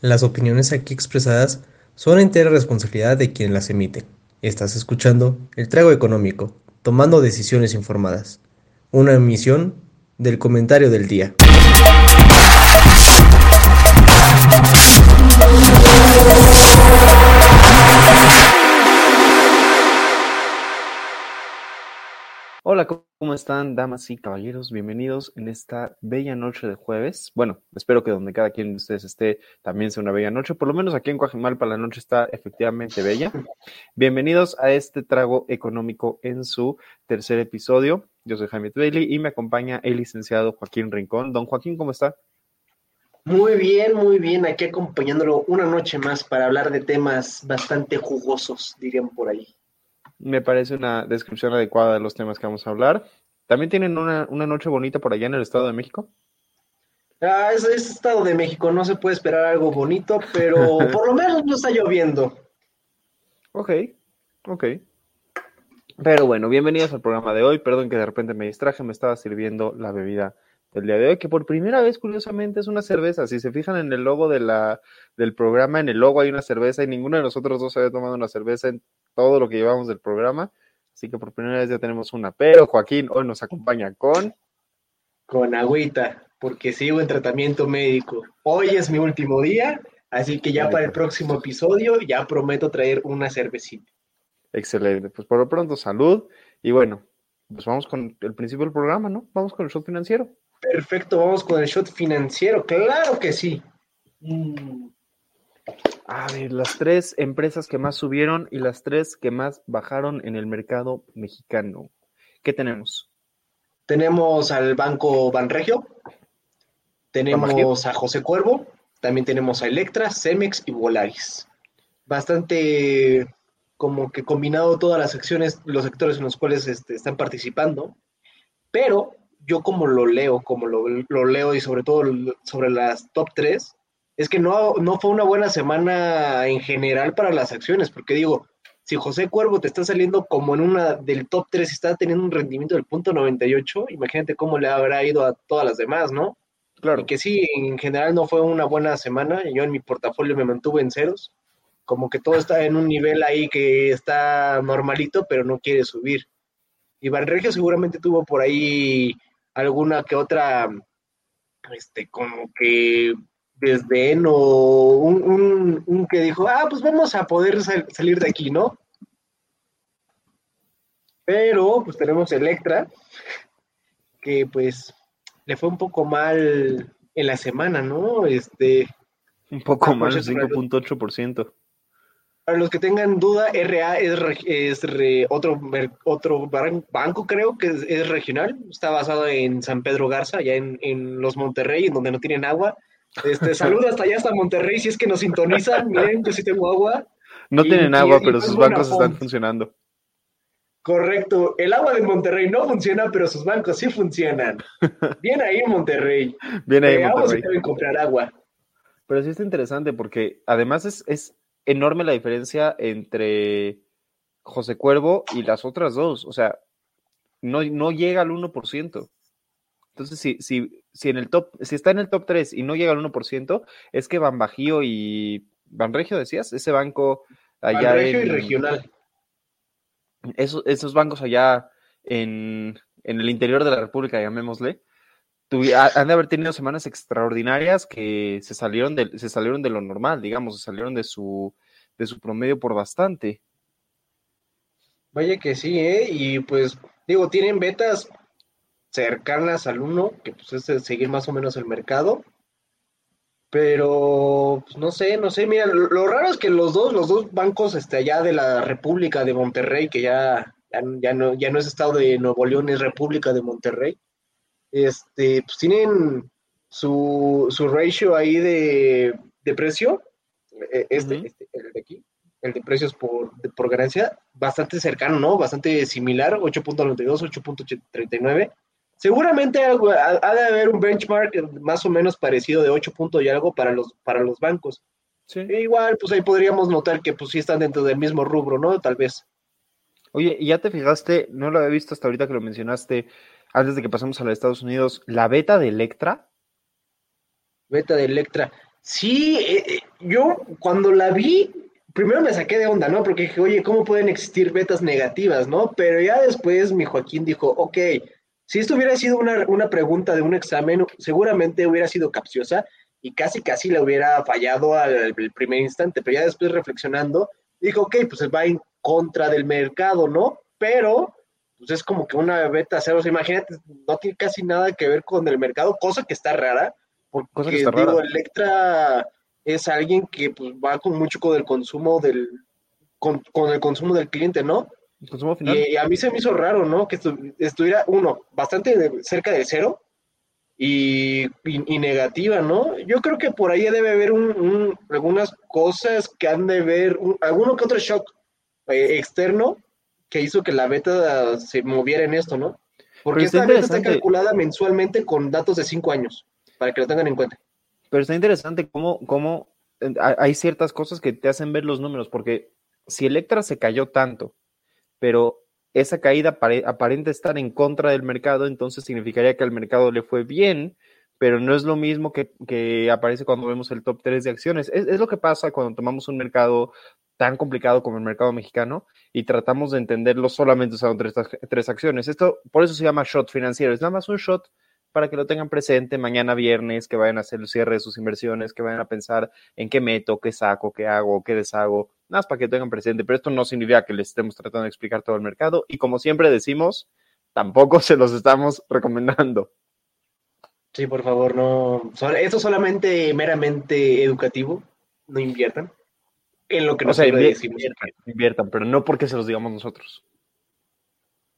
Las opiniones aquí expresadas son entera responsabilidad de quien las emite. Estás escuchando El Trago Económico, tomando decisiones informadas. Una emisión del comentario del día. Hola, ¿cómo están, damas y caballeros? Bienvenidos en esta bella noche de jueves. Bueno, espero que donde cada quien de ustedes esté también sea una bella noche. Por lo menos aquí en Coajimalpa la noche está efectivamente bella. Bienvenidos a este trago económico en su tercer episodio. Yo soy Jaime Bailey y me acompaña el licenciado Joaquín Rincón. Don Joaquín, ¿cómo está? Muy bien, muy bien. Aquí acompañándolo una noche más para hablar de temas bastante jugosos, dirían por ahí. Me parece una descripción adecuada de los temas que vamos a hablar. ¿También tienen una, noche bonita por allá en el Estado de México? Ah, es, es, Estado de México, no se puede esperar algo bonito, pero por lo menos no está lloviendo. Ok, ok. Pero bueno, bienvenidos al programa de hoy. Perdón que de repente me distraje, me estaba sirviendo la bebida del día de hoy, que por primera vez, curiosamente, es una cerveza. Si se fijan en el logo de la, del programa, en el logo hay una cerveza y ninguno de nosotros dos había tomado una cerveza en todo lo que llevamos del programa. Así que por primera vez ya tenemos una. Pero Joaquín hoy nos acompaña con... Con agüita, porque sigo en tratamiento médico. Hoy es mi último día, así que ya para el próximo episodio ya prometo traer una cervecita. Excelente. Pues por lo pronto, salud. Y bueno, pues vamos con el principio del programa, ¿no? Vamos con el shot financiero. Perfecto, vamos con el shot financiero. Claro que sí. Mm. A ver, las tres empresas que más subieron y las tres que más bajaron en el mercado mexicano. ¿Qué tenemos? Tenemos al Banco Banregio, tenemos a José Cuervo, también tenemos a Electra, Cemex y Volaris. Bastante como que combinado todas las secciones, los sectores en los cuales este, están participando, pero yo como lo leo, como lo, lo leo y sobre todo sobre las top 3, es que no, no fue una buena semana en general para las acciones, porque digo, si José Cuervo te está saliendo como en una del top 3 y está teniendo un rendimiento del punto 98, imagínate cómo le habrá ido a todas las demás, ¿no? Claro. Y que sí, en general no fue una buena semana, yo en mi portafolio me mantuve en ceros, como que todo está en un nivel ahí que está normalito, pero no quiere subir. Y Banregio seguramente tuvo por ahí alguna que otra, este, como que desdén o un, un, que dijo, ah, pues vamos a poder salir de aquí, ¿no? Pero pues tenemos Electra, que pues le fue un poco mal en la semana, ¿no? Este. Un poco mal, 5.8%. Para los que tengan duda, RA es, es otro, otro banco, creo que es, regional. Está basado en San Pedro Garza, allá en, en Los Monterrey, en donde no tienen agua. Este, saludos hasta allá, hasta Monterrey, si es que nos sintonizan. Miren, yo sí tengo agua. No tienen agua, pero sus bancos están funcionando. Correcto. El agua de Monterrey no funciona, pero sus bancos sí funcionan. Bien ahí, Monterrey. Bien ahí, eh, Monterrey. deben comprar agua. Pero sí está interesante porque además es, es enorme la diferencia entre José Cuervo y las otras dos. O sea, no, no llega al 1%. Entonces, si, si, si, en el top, si está en el top 3 y no llega al 1%, es que Ban Bajío y Banregio, decías, ese banco allá. Banregio y regional. Esos, esos bancos allá en, en, el interior de la República, llamémosle, han de haber tenido semanas extraordinarias que se salieron de, se salieron de lo normal, digamos, se salieron de su, de su promedio por bastante. Vaya que sí, ¿eh? Y pues, digo, tienen betas cercanas al 1, que pues es seguir más o menos el mercado. Pero, pues, no sé, no sé, mira, lo, raro es que los dos, los dos bancos este, allá de la República de Monterrey, que ya, ya, no, ya no es Estado de Nuevo León, es República de Monterrey, este, pues tienen su, su ratio ahí de, de precio, e, este, este, el de aquí, el de precios por, por ganancia, bastante cercano, ¿no? Bastante similar, 8.92, 8.39 Seguramente ha, de haber un benchmark más o menos parecido de 8 puntos y algo para los, para los bancos. Sí. E igual, pues ahí podríamos notar que pues sí están dentro del mismo rubro, ¿no? Tal vez. Oye, ¿y ya te fijaste? No lo había visto hasta ahorita que lo mencionaste, antes de que pasemos a los Estados Unidos, la beta de Electra. Beta de Electra. Sí, eh, eh, yo cuando la vi, primero me saqué de onda, ¿no? Porque dije, oye, ¿cómo pueden existir betas negativas, no? Pero ya después mi Joaquín dijo, ok, si esto hubiera sido una, una pregunta de un examen, seguramente hubiera sido capciosa y casi, casi le hubiera fallado al, primer instante, pero ya después reflexionando, dijo, ok, pues va en contra del mercado, ¿no? Pero pues es como que una beta cero, imagínate, no tiene casi nada que ver con el mercado, cosa que está rara, porque cosa que está digo, Electra es alguien que pues, va con mucho con el consumo del, con, el consumo del cliente, ¿no? consumo final. Y, a mí se me hizo raro, ¿no? Que estuviera, uno, bastante cerca del cero y, negativa, ¿no? Yo creo que por ahí debe haber algunas cosas que han de ver, alguno que otro shock eh, externo que hizo que la beta se moviera en esto, ¿no? Porque esta beta está calculada mensualmente con datos de cinco años, para que lo tengan en cuenta. Pero está interesante cómo, cómo eh, hay ciertas cosas que te hacen ver los números, porque si Electra se cayó tanto, pero esa caída aparenta estar en contra del mercado, entonces significaría que al mercado le fue bien, pero no es lo mismo que, que aparece cuando vemos el top 3 de acciones. Es, lo que pasa cuando tomamos un mercado tan complicado como el mercado mexicano y tratamos de entenderlo solamente usando tres, tres acciones. Esto, por eso se llama shot financiero, es nada más un shot para que lo tengan presente mañana viernes, que vayan a hacer el cierre de sus inversiones, que vayan a pensar en qué meto, qué saco, qué hago, qué deshago, nada más para que lo tengan presente, pero esto no significa que les estemos tratando de explicar todo el mercado y como siempre decimos, tampoco se los estamos recomendando. Sí, por favor, no. Esto solamente meramente educativo, no inviertan en lo que nos inviertan, inviertan, pero no porque se los digamos nosotros.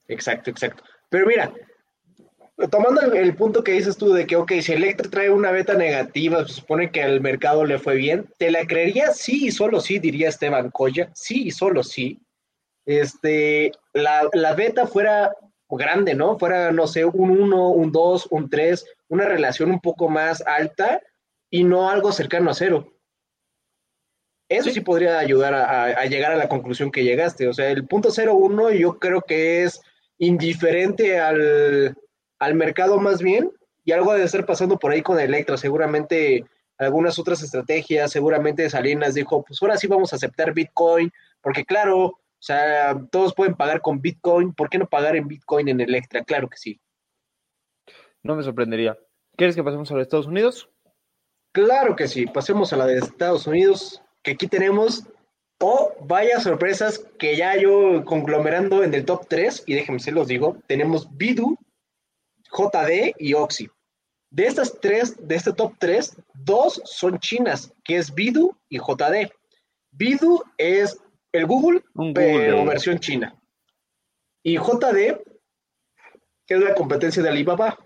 Exacto, exacto. Pero mira, tomando el, punto que dices tú de que, ok, si Electra trae una beta negativa, se supone que al mercado le fue bien, ¿te la creería? Sí y solo sí, diría Esteban Coya, sí y solo sí. Este, la, la beta fuera grande, ¿no? Fuera, no sé, un 1, un 2, un 3, una relación un poco más alta y no algo cercano a cero. Eso sí, podría ayudar a, a, llegar a la conclusión que llegaste. O sea, el punto 0,1 yo creo que es indiferente al, al mercado más bien y algo debe estar pasando por ahí con Electra. Seguramente algunas otras estrategias, seguramente Salinas dijo, pues ahora sí vamos a aceptar Bitcoin, porque claro, o sea, todos pueden pagar con Bitcoin, ¿por qué no pagar en Bitcoin en Electra? Claro que sí. No me sorprendería. ¿Quieres que pasemos a los Estados Unidos? Claro que sí, pasemos a la de Estados Unidos, que aquí tenemos, oh, vaya sorpresas que ya yo conglomerando en el top 3, y déjenme se los digo, tenemos Bidu, JD y Oxy. De estas tres, de este top 3, dos son chinas, que es Bidu y JD. Bidu es el Google, pero versión china. Y JD, que es la competencia de Alibaba.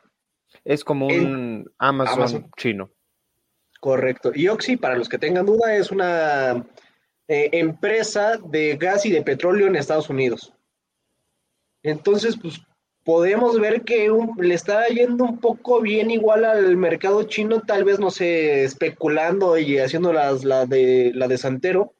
Es como un Amazon, chino. Correcto. Y Oxy, para los que tengan duda, es una eh, empresa de gas y de petróleo en Estados Unidos. Entonces, pues podemos ver que le está yendo un poco bien igual al mercado chino, tal vez, no sé, especulando y haciendo las, la, de, la de Santero.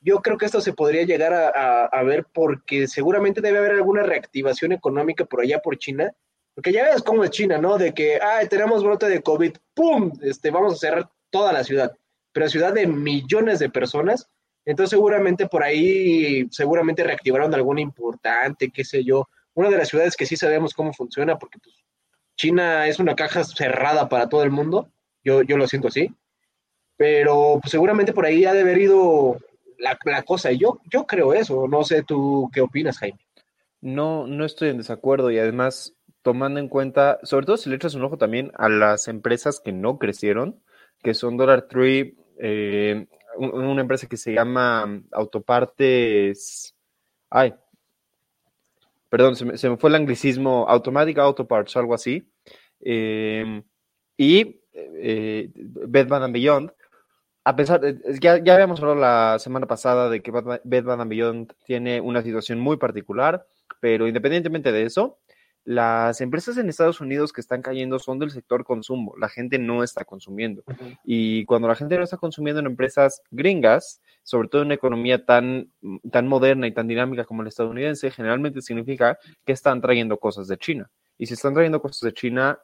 Yo creo que esto se podría llegar a, ver porque seguramente debe haber alguna reactivación económica por allá por China, porque ya ves cómo es China, ¿no? De que, ah, tenemos brote de COVID, ¡pum! Este, vamos a cerrar toda la ciudad, pero ciudad de millones de personas, entonces seguramente por ahí, seguramente reactivaron alguna importante, qué sé yo, una de las ciudades que sí sabemos cómo funciona, porque pues, China es una caja cerrada para todo el mundo, yo, yo lo siento así, pero pues, seguramente por ahí ha de haber ido la, la cosa, y yo, yo creo eso, no sé tú qué opinas, Jaime. No, no estoy en desacuerdo y además tomando en cuenta, sobre todo si le echas un ojo también a las empresas que no crecieron, que son Dollar Tree, eh, una empresa que se llama Autopartes, ay, perdón, se me, fue el anglicismo, Automatic Auto Parts, algo así. Em, y eh, Bed Bath Beyond, a pesar, de, ya, ya habíamos hablado la semana pasada de que Bed Bath Beyond tiene una situación muy particular, pero independientemente de eso, las empresas en Estados Unidos que están cayendo son del sector consumo. La gente no está consumiendo. Y cuando la gente no está consumiendo en empresas gringas, sobre todo en una economía tan, tan moderna y tan dinámica como la estadounidense, generalmente significa que están trayendo cosas de China. Y si están trayendo cosas de China,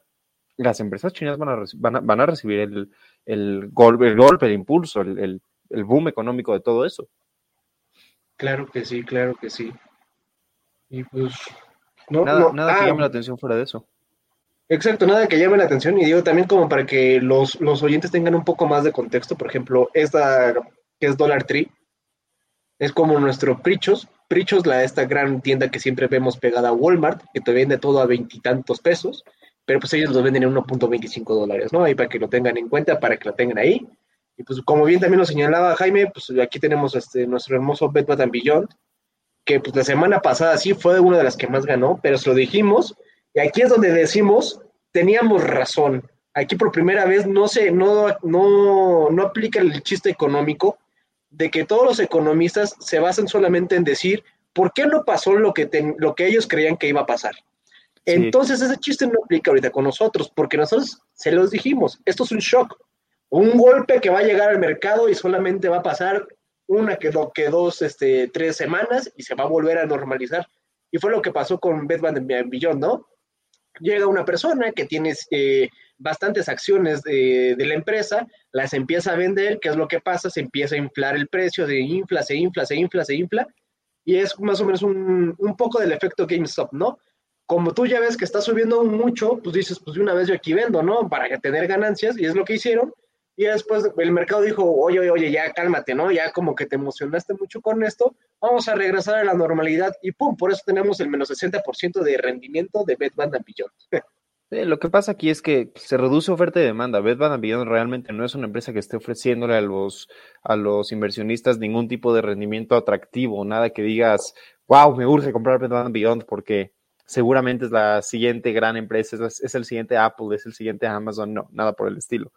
las empresas chinas van a, van a, van a recibir el, el, golpe, el golpe, el impulso, el, el boom económico de todo eso. Claro que sí, claro que sí. Y pues. Nada, nada que ah, llame la atención fuera de eso. Exacto, nada que llame la atención. Y digo también, como para que los, los oyentes tengan un poco más de contexto, por ejemplo, esta que es Dollar Tree, es como nuestro Prichos. Prichos, la, esta gran tienda que siempre vemos pegada a Walmart, que te vende todo a veintitantos pesos, pero pues ellos lo venden en 1.25 dólares, ¿no? Ahí para que lo tengan en cuenta, para que lo tengan ahí. Y pues como bien también lo señalaba Jaime, pues aquí tenemos este, nuestro hermoso Bed Bath Beyond, que pues la semana pasada sí fue una de las que más ganó, pero se lo dijimos, y aquí es donde decimos, teníamos razón. Aquí por primera vez no se, no, no, no aplica el chiste económico de que todos los economistas se basan solamente en decir por qué no pasó lo que, lo que ellos creían que iba a pasar. Entonces ese chiste no aplica ahorita con nosotros, porque nosotros se los dijimos, esto es un shock, un golpe que va a llegar al mercado y solamente va a pasar una que, que dos, este, tres semanas y se va a volver a normalizar. Y fue lo que pasó con Bed Bath Beyond, ¿no? Llega una persona que tiene eh, bastantes acciones de, la empresa, las empieza a vender, ¿qué es lo que pasa? Se empieza a inflar el precio, se infla, se infla, se infla, se infla, y es más o menos un, un poco del efecto GameStop, ¿no? Como tú ya ves que está subiendo mucho, pues dices, pues de una vez yo aquí vendo, ¿no? Para tener ganancias, y es lo que hicieron, y después el mercado dijo, oye, oye, oye, ya cálmate, ¿no? Ya como que te emocionaste mucho con esto, vamos a regresar a la normalidad y pum, por eso tenemos el menos 60% de rendimiento de Bed Bath Beyond. lo que pasa aquí es que se reduce oferta y demanda. Bed Bath Beyond realmente no es una empresa que esté ofreciéndole a los, a los inversionistas ningún tipo de rendimiento atractivo, nada que digas, wow, me urge comprar Bed Bath Beyond porque seguramente es la siguiente gran empresa, es el siguiente Apple, es el siguiente Amazon, no, nada por el estilo.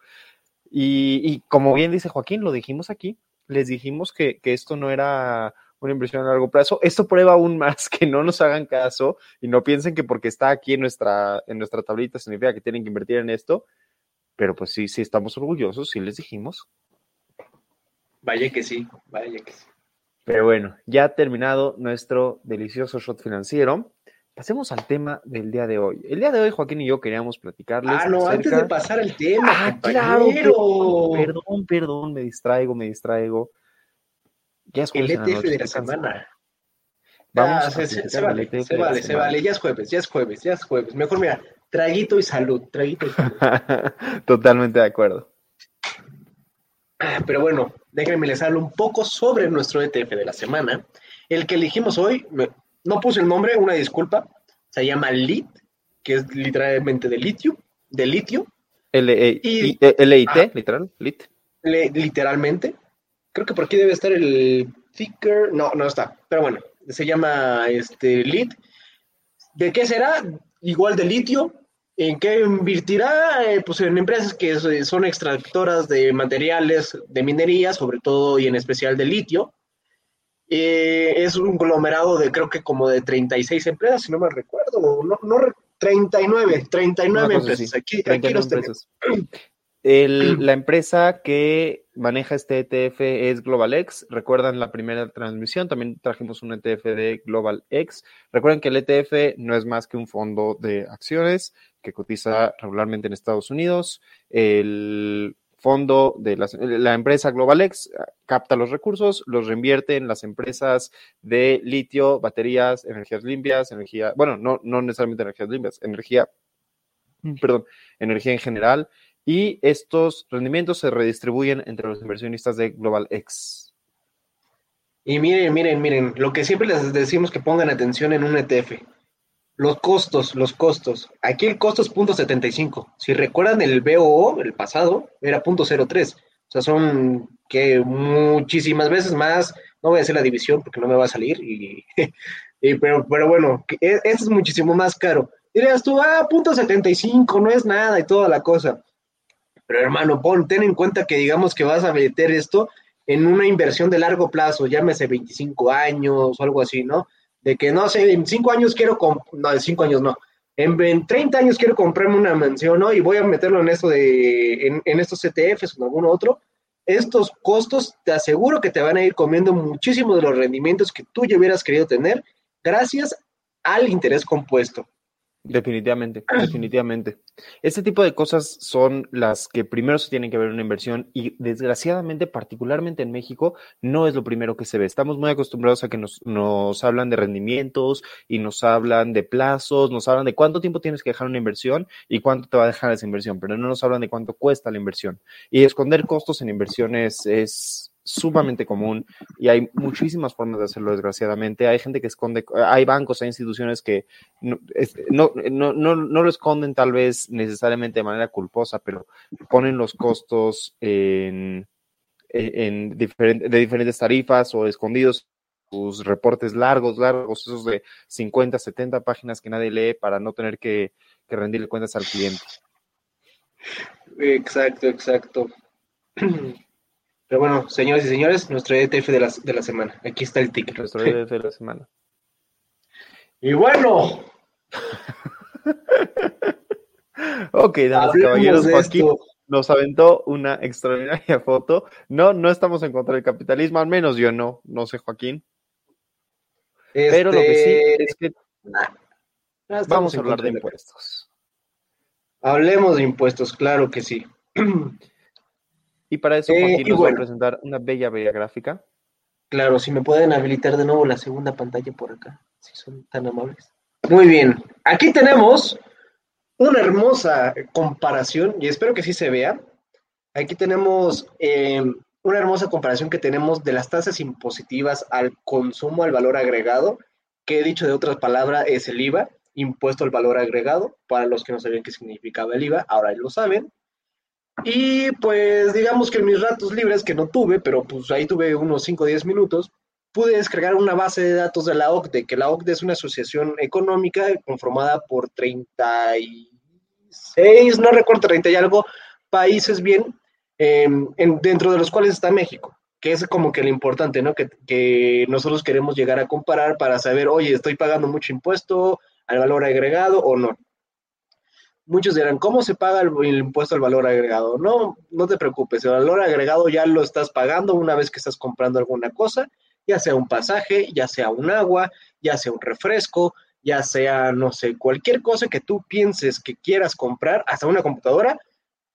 Y, como bien dice Joaquín, lo dijimos aquí, les dijimos que, esto no era una inversión a largo plazo. Esto prueba aún más que no nos hagan caso y no piensen que porque está aquí en nuestra, en nuestra tablita significa que tienen que invertir en esto. Pero pues sí, sí estamos orgullosos, sí les dijimos. Vaya que sí, vaya que sí. Pero bueno, ya terminado nuestro delicioso shot financiero. Pasemos al tema del día de hoy. El día de hoy, Joaquín y yo queríamos platicarles. Ah, no, antes de pasar al tema. Ah, claro, perdón, perdón, me distraigo, me distraigo. Ya es jueves. El ETF de la semana. Vamos ah, se, se, vale, se vale, se vale. Ya es jueves, ya es jueves, ya es jueves. Mejor mira, traguito y salud, traguito y salud. Totalmente de acuerdo. Ah, pero bueno, déjenme les hablo un poco sobre nuestro ETF de la semana. El que elegimos hoy, no puse el nombre, una disculpa. Se llama LIT, que es literalmente de litio, de litio. L-I-T, e e literal, LIT. literalmente. Creo que por aquí debe estar el ticker. No, no está. Pero bueno, se llama este LIT. ¿De qué será? Igual de litio. ¿En qué invertirá? Eh, pues en empresas que son extractoras de materiales de minería, sobre todo y en especial de litio. Eh, es un conglomerado de creo que como de 36 empresas, si no me recuerdo, no, no 39, 39 empresas. Aquí, aquí los tenemos. la empresa que maneja este ETF es GlobalX. Recuerdan la primera transmisión, también trajimos un ETF de GlobalX. Recuerden que el ETF no es más que un fondo de acciones que cotiza regularmente en Estados Unidos. El fondo de la, empresa GlobalX eh, capta los recursos, los reinvierte en las empresas de litio, baterías, energías limpias, energía, bueno, no, no necesariamente energías limpias, energía, mm, perdón, energía en general, y estos rendimientos se redistribuyen entre los inversionistas de GlobalX. Y miren, miren, miren, lo que siempre les decimos que pongan atención en un ETF los costos, los costos. Aquí el costo es .75. Si recuerdan el BOO, el pasado, era .03. O sea, son que muchísimas veces más. No voy a hacer la división porque no me va a salir. Y, pero, pero bueno, e, eso es muchísimo más caro. Dirías tú, ah, .75, no es nada y toda la cosa. Pero hermano, pon, ten en cuenta que digamos que vas a meter esto en una inversión de largo plazo, llámese 25 años o algo así, ¿no? De que no sé, en cinco años quiero, no, en cinco años no, en, 30 años quiero comprarme una mansión, ¿no? Y voy a meterlo en esto de, en, estos ETFs o en algún otro. Estos costos te aseguro que te van a ir comiendo muchísimo de los rendimientos que tú ya hubieras querido tener gracias al interés compuesto. Definitivamente, definitivamente. Este tipo de cosas son las que primero se tienen que ver en una inversión y desgraciadamente, particularmente en México, no es lo primero que se ve. Estamos muy acostumbrados a que nos, nos hablan de rendimientos y nos hablan de plazos, nos hablan de cuánto tiempo tienes que dejar una inversión y cuánto te va a dejar esa inversión, pero no nos hablan de cuánto cuesta la inversión. Y esconder costos en inversiones es sumamente común y hay muchísimas formas de hacerlo, desgraciadamente. Hay gente que esconde, hay bancos, hay instituciones que no, no, no, no, lo esconden tal vez necesariamente de manera culposa, pero ponen los costos en, en de diferentes tarifas o escondidos sus reportes largos, largos, esos de 50, 70 páginas que nadie lee para no tener que, que rendirle cuentas al cliente. Exacto, exacto. Pero bueno, señores y señores, nuestro ETF de la, de la semana. Aquí está el ticket. Nuestro ETF de la semana. y bueno. ok, damas y caballeros, Joaquín nos aventó una extraordinaria foto. No, no estamos en contra del capitalismo, al menos yo no, no sé, Joaquín. Pero lo que sí este, es que vamos a hablar de impuestos. Hablemos de impuestos, claro que sí. Y para eso, Joaquín eh, nos va a presentar una bella, bella gráfica. Claro, si me pueden habilitar de nuevo la segunda pantalla por acá, si son tan amables. Muy bien, aquí tenemos una hermosa comparación, y espero que sí se vea. Aquí tenemos eh, una hermosa comparación que tenemos de las tasas impositivas al consumo al valor agregado, que he dicho de otras palabras es el IVA, impuesto al valor agregado, para los que no sabían qué significaba el IVA, ahora lo saben. Y pues digamos que en mis ratos libres, que no tuve, pero pues ahí tuve unos 5 o 10 minutos, pude descargar una base de datos de la OCDE, que la OCDE es una asociación económica conformada por 36, no recuerdo, 30 y algo países bien, em, dentro de los cuales está México, que es como que lo importante, ¿no? Que, que nosotros queremos llegar a comparar para saber, oye, estoy pagando mucho impuesto al valor agregado o no muchos dirán, ¿cómo se paga el, impuesto al valor agregado? No, no te preocupes, el valor agregado ya lo estás pagando una vez que estás comprando alguna cosa, ya sea un pasaje, ya sea un agua, ya sea un refresco, ya sea, no sé, cualquier cosa que tú pienses que quieras comprar, hasta una computadora,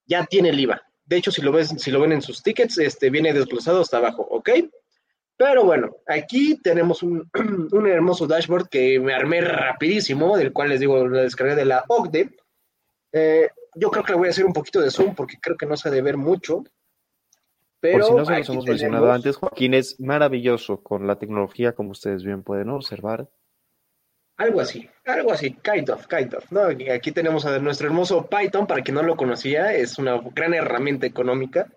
ya tiene el IVA. De hecho, si lo ves, si lo ven en sus tickets, este viene desglosado hasta abajo, ¿ok? Pero bueno, aquí tenemos un, un hermoso dashboard que me armé rapidísimo, del cual les digo, la descargué de la OCDE eh, yo creo que le voy a hacer un poquito de zoom porque creo que no se ha de ver mucho. Pero Por si no se los hemos mencionado antes, Joaquín es maravilloso con la tecnología, como ustedes bien pueden observar. Algo así, algo así, kind of, kind of. ¿no? Aquí tenemos a nuestro hermoso Python, para quien no lo conocía, es una gran herramienta económica.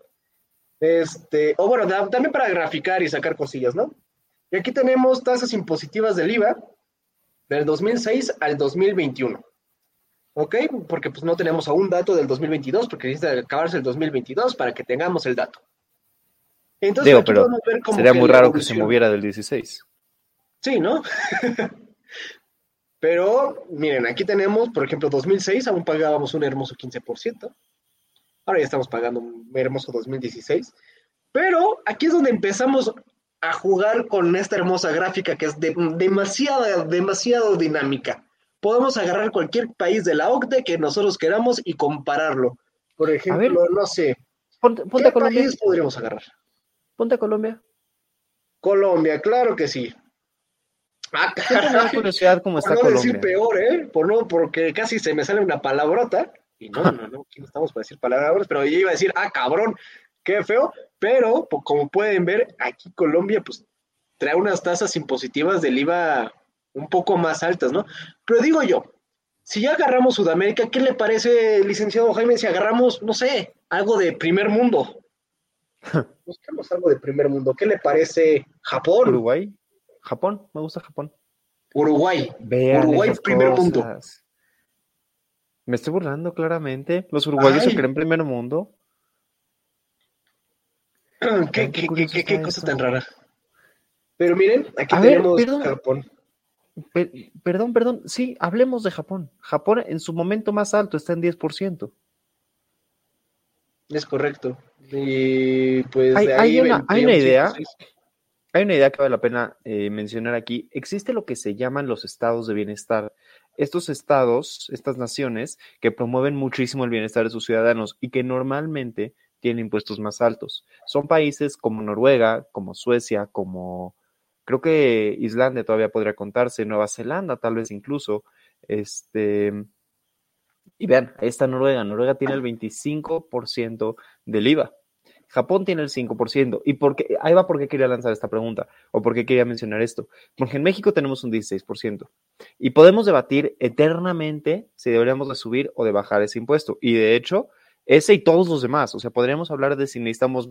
Este, o bueno, también para graficar y sacar cosillas, ¿no? Y aquí tenemos tasas impositivas del IVA del 2006 al 2021. ¿Ok? Porque pues no tenemos aún dato del 2022, porque necesita acabarse el 2022 para que tengamos el dato. Entonces, Digo, pero sería muy raro que se moviera del 16. Sí, ¿no? pero, miren, aquí tenemos, por ejemplo, 2006, aún pagábamos un hermoso 15%. Ahora ya estamos pagando un hermoso 2016. Pero aquí es donde empezamos a jugar con esta hermosa gráfica que es demasiado, demasiado dinámica podemos agarrar cualquier país de la OCDE que nosotros queramos y compararlo. Por ejemplo, no sé. Ponte, ¿Qué país podríamos agarrar? Ponte a Colombia. Colombia, claro que sí. Ah, curiosidad cómo está por no decir peor, ¿eh? Por no, porque casi se me sale una palabrota. Y no, no, no, aquí no estamos para decir palabras, pero yo iba a decir, ah, cabrón, qué feo. Pero, como pueden ver, aquí Colombia, pues, trae unas tasas impositivas del IVA un poco más altas, ¿no? Pero digo yo, si ya agarramos Sudamérica, ¿qué le parece, licenciado Jaime, si agarramos, no sé, algo de primer mundo? Buscamos algo de primer mundo. ¿Qué le parece Japón? Uruguay. Japón, me gusta Japón. Uruguay. Uruguay, primer mundo. Me estoy burlando claramente. Los uruguayos se creen primer mundo. ¿Qué, qué, cosa tan rara? Pero miren, aquí tenemos Japón perdón, perdón, sí, hablemos de Japón. Japón en su momento más alto está en 10%. Es correcto. Y pues hay, una, idea. Hay una idea que vale la pena eh, mencionar aquí. Existe lo que se llaman los estados de bienestar. estos estados, estas naciones que promueven muchísimo el bienestar de sus ciudadanos y que normalmente tienen impuestos más altos. Son países como Noruega, como Suecia, como creo que Islandia todavía podría contarse, Nueva Zelanda tal vez incluso. Este, y vean, ahí está Noruega. Noruega tiene el 25% del IVA. Japón tiene el 5%. ¿Y por qué? Ahí va por qué quería lanzar esta pregunta o por qué quería mencionar esto. Porque en México tenemos un 16%. Y podemos debatir eternamente si deberíamos de subir o de bajar ese impuesto. Y de hecho, ese y todos los demás. O sea, podríamos hablar de si necesitamos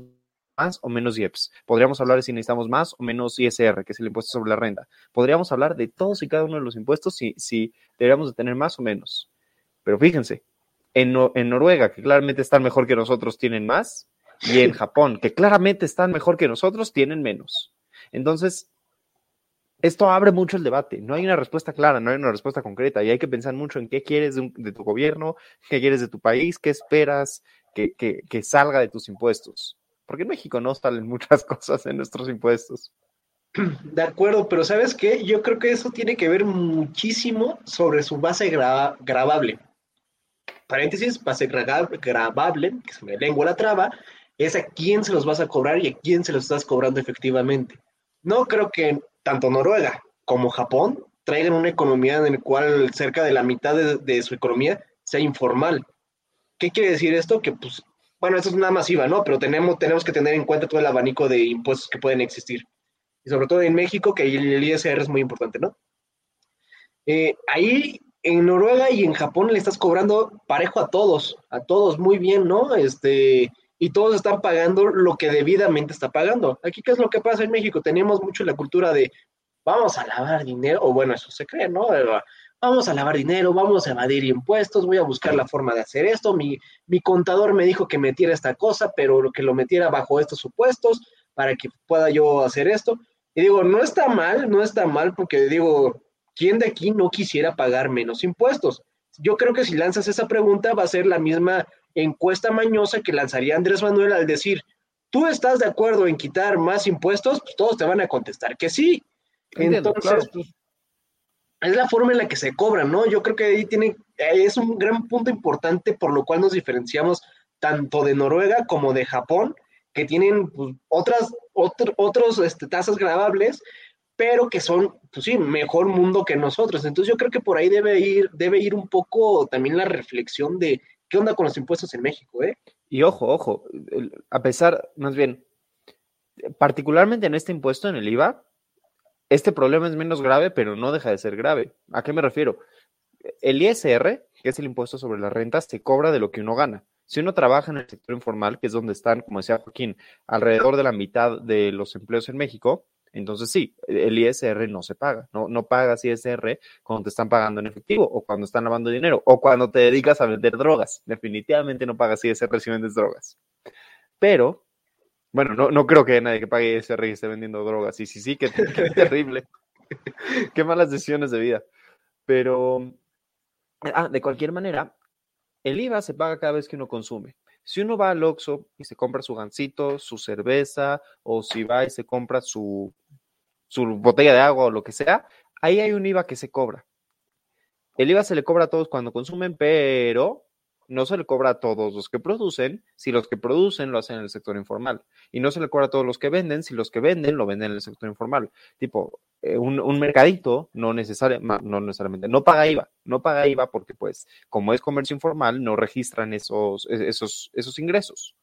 más o menos IEPS. Podríamos hablar de si necesitamos más o menos ISR, que es el impuesto sobre la renta. Podríamos hablar de todos y cada uno de los impuestos si, si deberíamos de tener más o menos. Pero fíjense, en, en Noruega, que claramente están mejor que nosotros, tienen más, y en Japón, que claramente están mejor que nosotros, tienen menos. Entonces, esto abre mucho el debate. No hay una respuesta clara, no hay una respuesta concreta y hay que pensar mucho en qué quieres de, tu gobierno, qué quieres de tu país, qué esperas que, que, salga de tus impuestos. Porque en México no salen muchas cosas en nuestros impuestos. De acuerdo, pero ¿sabes qué? Yo creo que eso tiene que ver muchísimo sobre su base grabable. Paréntesis, base grabable, que se me lengua la traba, es a quién se los vas a cobrar y a quién se los estás cobrando efectivamente. No creo que tanto Noruega como Japón traigan una economía en la cual cerca de la mitad de, su economía sea informal. ¿Qué quiere decir esto? Que pues, bueno, esto es una masiva, ¿no? Pero tenemos, tenemos que tener en cuenta todo el abanico de impuestos que pueden existir. Y sobre todo en México, que el ISR es muy importante, ¿no? Eh, ahí en Noruega y en Japón le estás cobrando parejo a todos, a todos muy bien, ¿no? Este, y todos están pagando lo que debidamente está pagando. Aquí, ¿qué es lo que pasa en México? Tenemos mucho la cultura de vamos a lavar dinero, o bueno, eso se cree, ¿no? Vamos a lavar dinero, vamos a evadir impuestos, voy a buscar la forma de hacer esto. Mi, mi contador me dijo que metiera esta cosa, pero lo que lo metiera bajo estos supuestos para que pueda yo hacer esto. Y digo, no está mal, no está mal, porque digo, ¿quién de aquí no quisiera pagar menos impuestos? Yo creo que si lanzas esa pregunta va a ser la misma encuesta mañosa que lanzaría Andrés Manuel al decir, ¿tú estás de acuerdo en quitar más impuestos? Pues todos te van a contestar que sí. Entonces, es la forma en la que se cobran, ¿no? Yo creo que ahí tiene, es un gran punto importante por lo cual nos diferenciamos tanto de Noruega como de Japón, que tienen pues, otras otros este, tasas grabables, pero que son, pues sí, mejor mundo que nosotros. Entonces yo creo que por ahí debe ir, debe ir un poco también la reflexión de ¿Qué onda con los impuestos en México, eh? Y ojo, ojo, a pesar, más bien, particularmente en este impuesto, en el IVA, este problema es menos grave, pero no deja de ser grave. ¿A qué me refiero? El ISR, que es el impuesto sobre las rentas, se cobra de lo que uno gana. Si uno trabaja en el sector informal, que es donde están, como decía Joaquín, alrededor de la mitad de los empleos en México, entonces sí, el ISR no se paga, no, no pagas ISR cuando te están pagando en efectivo o cuando están lavando dinero o cuando te dedicas a vender drogas. Definitivamente no pagas ISR si vendes drogas. Pero, bueno, no, no creo que nadie que pague ISR y esté vendiendo drogas. Sí, sí, sí, qué, qué terrible. qué malas decisiones de vida. Pero, ah, de cualquier manera, el IVA se paga cada vez que uno consume. Si uno va al Oxxo y se compra su gansito, su cerveza, o si va y se compra su, su botella de agua o lo que sea, ahí hay un IVA que se cobra. El IVA se le cobra a todos cuando consumen, pero no se le cobra a todos los que producen si los que producen lo hacen en el sector informal. Y no se le cobra a todos los que venden si los que venden lo venden en el sector informal. Tipo, eh, un, mercadito no, no necesariamente, no paga IVA, no paga IVA porque pues como es comercio informal no registran esos, esos, esos ingresos.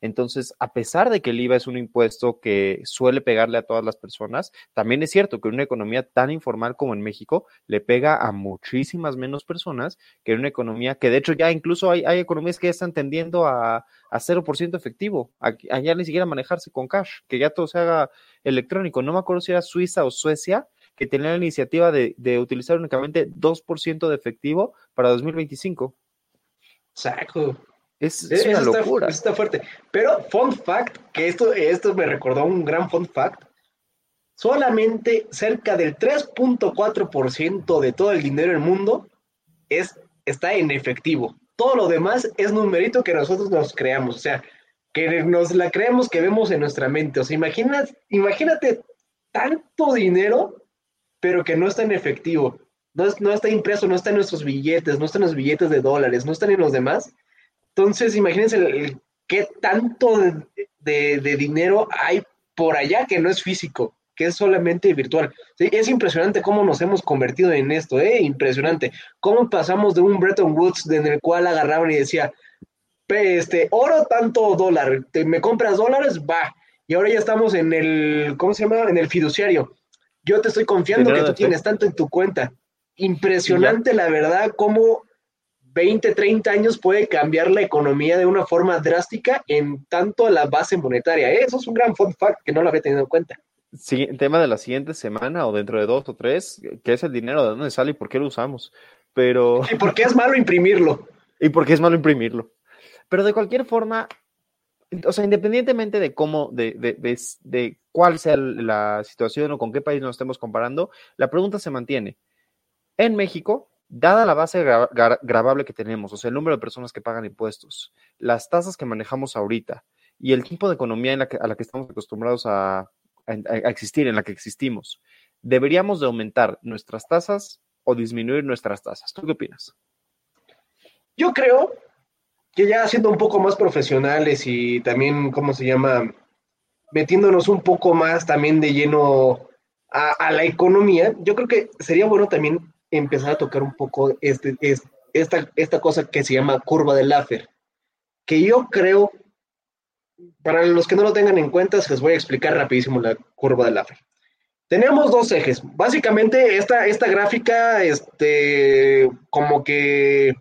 Entonces, a pesar de que el IVA es un impuesto que suele pegarle a todas las personas, también es cierto que una economía tan informal como en México le pega a muchísimas menos personas que una economía que de hecho ya incluso hay, economías que ya están tendiendo a, a 0% efectivo, a, ya ni siquiera manejarse con cash, que ya todo se haga electrónico. No me acuerdo si era Suiza o Suecia que tenía la iniciativa de, de utilizar únicamente 2% de efectivo para 2025. Saco. Es, una locura. Está, fuerte. Pero, fun fact, que esto, esto me recordó un gran fun fact. Solamente cerca del 3.4% de todo el dinero del mundo es, está en efectivo. Todo lo demás es numerito que nosotros nos creamos. O sea, que nos la creemos que vemos en nuestra mente. O sea, imagínate, imagínate tanto dinero, pero que no está en efectivo. no, está impreso, no está en nuestros billetes, no está en los billetes de dólares, no están en los demás. Entonces, imagínense qué tanto de, dinero hay por allá que no es físico, que es solamente virtual. es impresionante cómo nos hemos convertido en esto, ¿eh? Impresionante. Cómo pasamos de un Bretton Woods en el cual agarraban y decía, este, oro tanto dólar, ¿te, ¿me compras dólares? Va. Y ahora ya estamos en el, ¿cómo se llama? En el fiduciario. Yo te estoy confiando que tú tienes tanto en tu cuenta impresionante, la verdad, cómo 20, 30 años puede cambiar la economía de una forma drástica en tanto la base monetaria. Eso es un gran fun fact que no lo había tenido en cuenta. Sí, tema de la siguiente semana o dentro de dos o tres, ¿qué es el dinero? ¿De dónde sale y por qué lo usamos? Pero... ¿Y por qué es malo imprimirlo? ¿Y por qué es malo imprimirlo? Pero de cualquier forma, o sea, independientemente de cómo, de, de, de, de cuál sea la situación o con qué país nos estemos comparando, la pregunta se mantiene. En México, dada la base grabable que tenemos, o sea, el número de personas que pagan impuestos, las tasas que manejamos ahorita y el tipo de economía en la a la que estamos acostumbrados a, existir, en la que existimos, ¿deberíamos de aumentar nuestras tasas o disminuir nuestras tasas? ¿Tú qué opinas? Yo creo que ya siendo un poco más profesionales y también, ¿cómo se llama? Metiéndonos un poco más también de lleno a la economía, yo creo que sería bueno también empezar a tocar un poco este, esta, esta cosa que se llama curva de Laffer, que yo creo, para los que no lo tengan en cuenta, les voy a explicar rapidísimo la curva de Laffer. Tenemos dos ejes. Básicamente, esta, esta gráfica, este, como que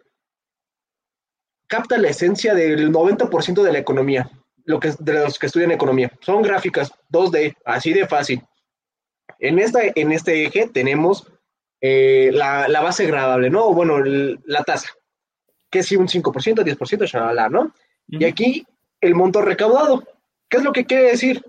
capta la esencia del 90% de la economía, lo que, de los que estudian economía. Son gráficas 2D, así de fácil. En, esta, en este eje tenemos eh, la, base gradable, ¿no? Bueno, la tasa, que es un 5%, 10%, shalala, ¿no? Y aquí el monto recaudado. ¿Qué es lo que quiere decir?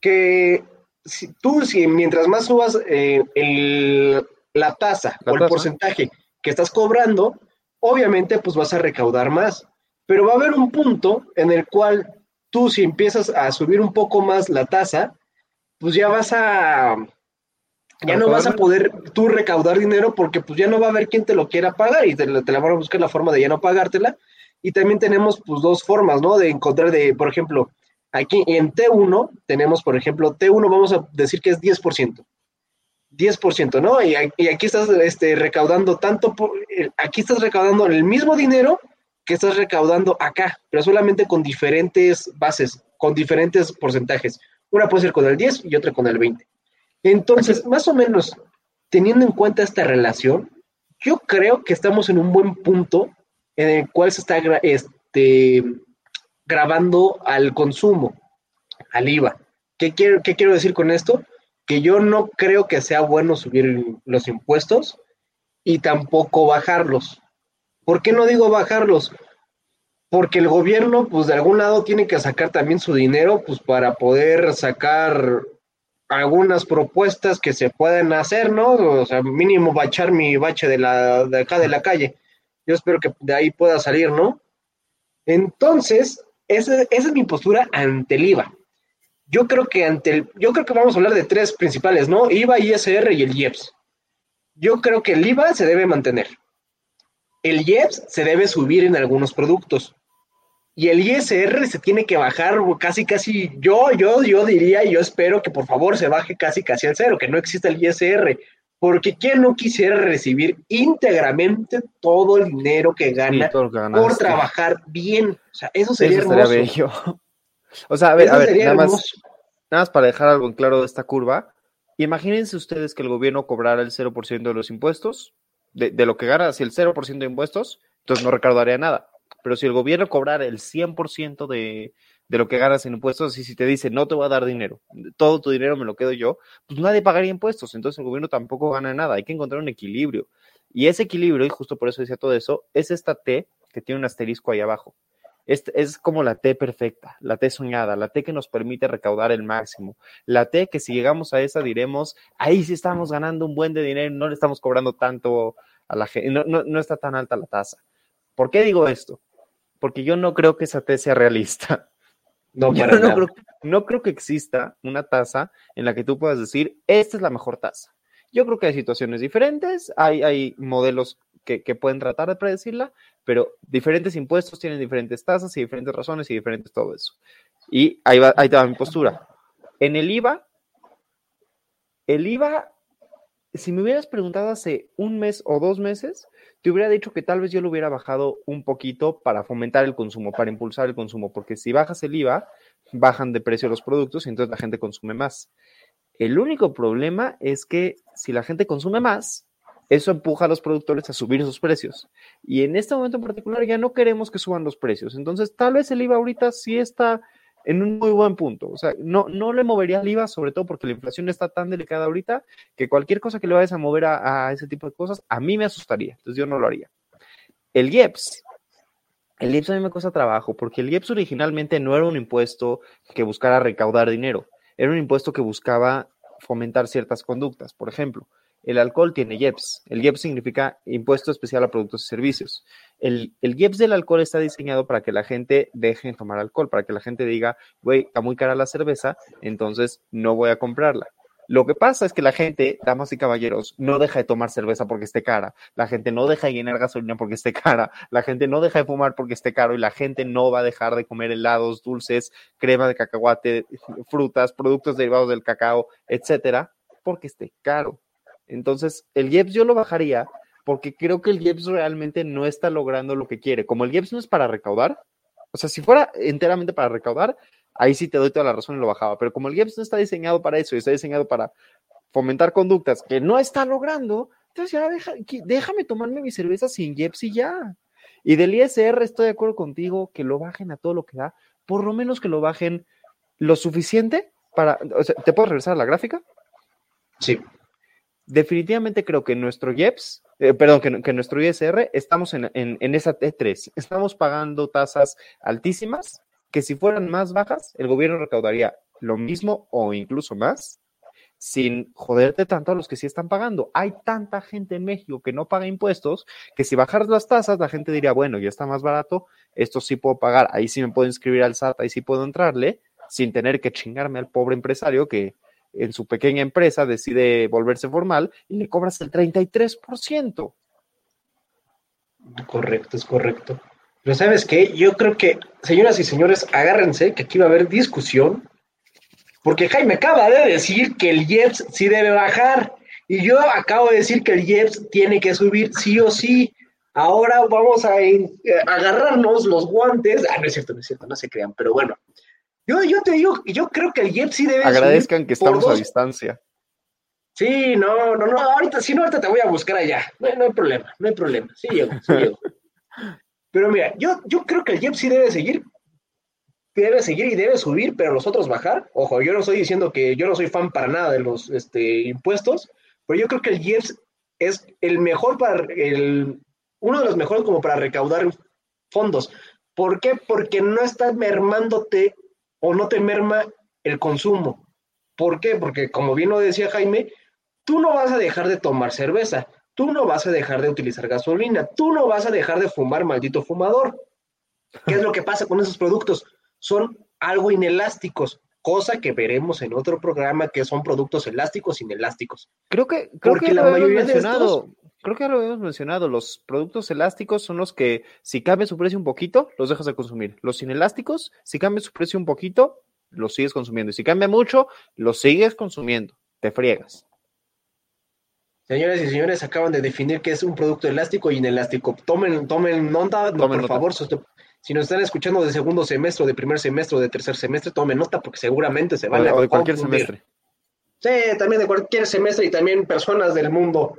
Que si tú, si mientras más subas eh, la tasa o el porcentaje que estás cobrando, obviamente pues vas a recaudar más. Pero va a haber un punto en el cual tú si empiezas a subir un poco más la tasa, pues ya vas a, ya no vas a poder tú recaudar dinero porque pues ya no va a haber quien te lo quiera pagar y te, la van a buscar la forma de ya no pagártela. Y también tenemos pues dos formas, ¿no? De encontrar de, por ejemplo, aquí en T1 tenemos, por ejemplo, T1 vamos a decir que es 10%. 10%, ¿no? Y, y aquí estás este, recaudando tanto, por, aquí estás recaudando el mismo dinero que estás recaudando acá, pero solamente con diferentes bases, con diferentes porcentajes. Una puede ser con el 10 y otra con el 20. Entonces, más o menos, teniendo en cuenta esta relación, yo creo que estamos en un buen punto en el cual se está este, grabando al consumo, al IVA. ¿Qué quiero, ¿Qué quiero decir con esto? Que yo no creo que sea bueno subir los impuestos y tampoco bajarlos. ¿Por qué no digo bajarlos? Porque el gobierno, pues de algún lado tiene que sacar también su dinero, pues para poder sacar algunas propuestas que se pueden hacer, ¿no? O sea, mínimo bachar mi bache de, la, de acá de la calle. Yo espero que de ahí pueda salir, ¿no? Entonces, esa, esa es mi postura ante el IVA. Yo creo que ante el, yo creo que vamos a hablar de tres principales, ¿no? IVA, ISR y el IEPS. Yo creo que el IVA se debe mantener. El IEPS se debe subir en algunos productos y el ISR se tiene que bajar casi, casi, yo, yo, yo diría, y yo espero que por favor se baje casi, casi al cero, que no exista el ISR, porque ¿quién no quisiera recibir íntegramente todo el dinero que gana por trabajar bien? O sea, eso sería hermoso. O sea, a ver, a ver, nada más, nada más para dejar algo en claro de esta curva, imagínense ustedes que el gobierno cobrara el 0% de los impuestos, de, de lo que gana, si el 0% de impuestos, entonces no recaudaría nada pero si el gobierno cobrara el 100% de, de lo que ganas en impuestos, y si te dice no te voy a dar dinero, todo tu dinero me lo quedo yo, pues nadie pagaría impuestos, entonces el gobierno tampoco gana nada, hay que encontrar un equilibrio. Y ese equilibrio, y justo por eso decía todo eso, es esta T que tiene un asterisco ahí abajo. Es, es como la T perfecta, la T soñada, la T que nos permite recaudar el máximo, la T que si llegamos a esa diremos, ahí sí estamos ganando un buen de dinero, no le estamos cobrando tanto a la gente, no, no, no está tan alta la tasa. ¿Por qué digo esto? Porque yo no creo que esa T sea realista. No, no, creo, que exista una tasa en la que tú puedas decir, esta es la mejor tasa. Yo creo que hay situaciones diferentes, hay, hay modelos que, pueden tratar de predecirla, pero diferentes impuestos tienen diferentes tasas y diferentes razones y diferentes todo eso. Y ahí, va, ahí va mi postura. En el IVA, el IVA, si me hubieras preguntado hace un mes o dos meses, te hubiera dicho que tal vez yo lo hubiera bajado un poquito para fomentar el consumo, para impulsar el consumo, porque si bajas el IVA, bajan de precio los productos y entonces la gente consume más. El único problema es que si la gente consume más, eso empuja a los productores a subir sus precios. Y en este momento en particular ya no queremos que suban los precios. Entonces, tal vez el IVA ahorita sí está en un muy buen punto. O sea, no, no le movería el IVA, sobre todo porque la inflación está tan delicada ahorita que cualquier cosa que le vayas a mover a, ese tipo de cosas, a mí me asustaría. Entonces, yo no lo haría. El IEPS, el IEPS a mí me cuesta trabajo porque el IEPS originalmente no era un impuesto que buscara recaudar dinero, era un impuesto que buscaba fomentar ciertas conductas. Por ejemplo, el alcohol tiene IEPS. El IEPS significa Impuesto Especial a Productos y Servicios. El, el IEPS del alcohol está diseñado para que la gente deje de tomar alcohol, para que la gente diga, güey, está muy cara la cerveza, entonces no voy a comprarla. Lo que pasa es que la gente, damas y caballeros, no deja de tomar cerveza porque esté cara, la gente no deja de llenar gasolina porque esté cara, la gente no deja de fumar porque esté caro y la gente no va a dejar de comer helados, dulces, crema de cacahuate, frutas, productos derivados del cacao, etcétera, porque esté caro. Entonces, el IEPS yo lo bajaría porque creo que el IEPS realmente no está logrando lo que quiere. Como el IEPS no es para recaudar, o sea, si fuera enteramente para recaudar, ahí sí te doy toda la razón y lo bajaba. Pero como el GEPS no está diseñado para eso y está diseñado para fomentar conductas que no está logrando, entonces ya déjame tomarme mi cerveza sin GEPS y ya. Y del ISR estoy de acuerdo contigo que lo bajen a todo lo que da, por lo menos que lo bajen lo suficiente para... O sea, ¿Te puedo regresar a la gráfica? Sí. Definitivamente creo que nuestro GEPS, eh, perdón, que, nuestro ISR estamos en, en, en esa T3. Estamos pagando tasas altísimas que si fueran más bajas, el gobierno recaudaría lo mismo o incluso más sin joderte tanto a los que sí están pagando. Hay tanta gente en México que no paga impuestos que si bajas las tasas, la gente diría, bueno, ya está más barato, esto sí puedo pagar, ahí sí me puedo inscribir al SAT, ahí sí puedo entrarle, sin tener que chingarme al pobre empresario que en su pequeña empresa decide volverse formal y le cobras el 33%. Correcto, es correcto. Pero sabes qué, yo creo que, señoras y señores, agárrense que aquí va a haber discusión, porque Jaime acaba de decir que el IEPS sí debe bajar, y yo acabo de decir que el IEPS tiene que subir sí o sí. Ahora vamos a eh, agarrarnos los guantes. Ah, no es cierto, no es cierto, no se crean, pero bueno. Yo, yo te digo, yo creo que el IEPS sí debe Agradezcan que estamos a distancia. Sí, no, no, no, ahorita, si no, ahorita te voy a buscar allá. No, no hay problema, no hay problema. Sí llego, sí llego. Pero mira, yo, yo creo que el JEP sí debe seguir, debe seguir y debe subir, pero los otros bajar. Ojo, yo no estoy diciendo que yo no soy fan para nada de los este, impuestos, pero yo creo que el IEPS es el mejor para, el, uno de los mejores como para recaudar fondos. ¿Por qué? Porque no está mermándote o no te merma el consumo. ¿Por qué? Porque como bien lo decía Jaime, tú no vas a dejar de tomar cerveza, tú no vas a dejar de utilizar gasolina, tú no vas a dejar de fumar, maldito fumador. ¿Qué es lo que pasa con esos productos? Son algo inelásticos, cosa que veremos en otro programa que son productos elásticos inelásticos. Creo que, creo que la mayoría mencionado, creo que ya lo habíamos mencionado, los productos elásticos son los que si cambia su precio un poquito, los dejas de consumir. Los inelásticos, si cambia su precio un poquito, los sigues consumiendo. Y si cambia mucho, los sigues consumiendo. Te friegas. Señoras y señores, acaban de definir qué es un producto elástico y inelástico. Tomen, tomen nota, por favor. Si nos están escuchando de segundo semestre, de primer semestre, o de tercer semestre, tomen nota porque seguramente se van a. O de cualquier semestre. Sí, también de cualquier semestre y también personas del mundo.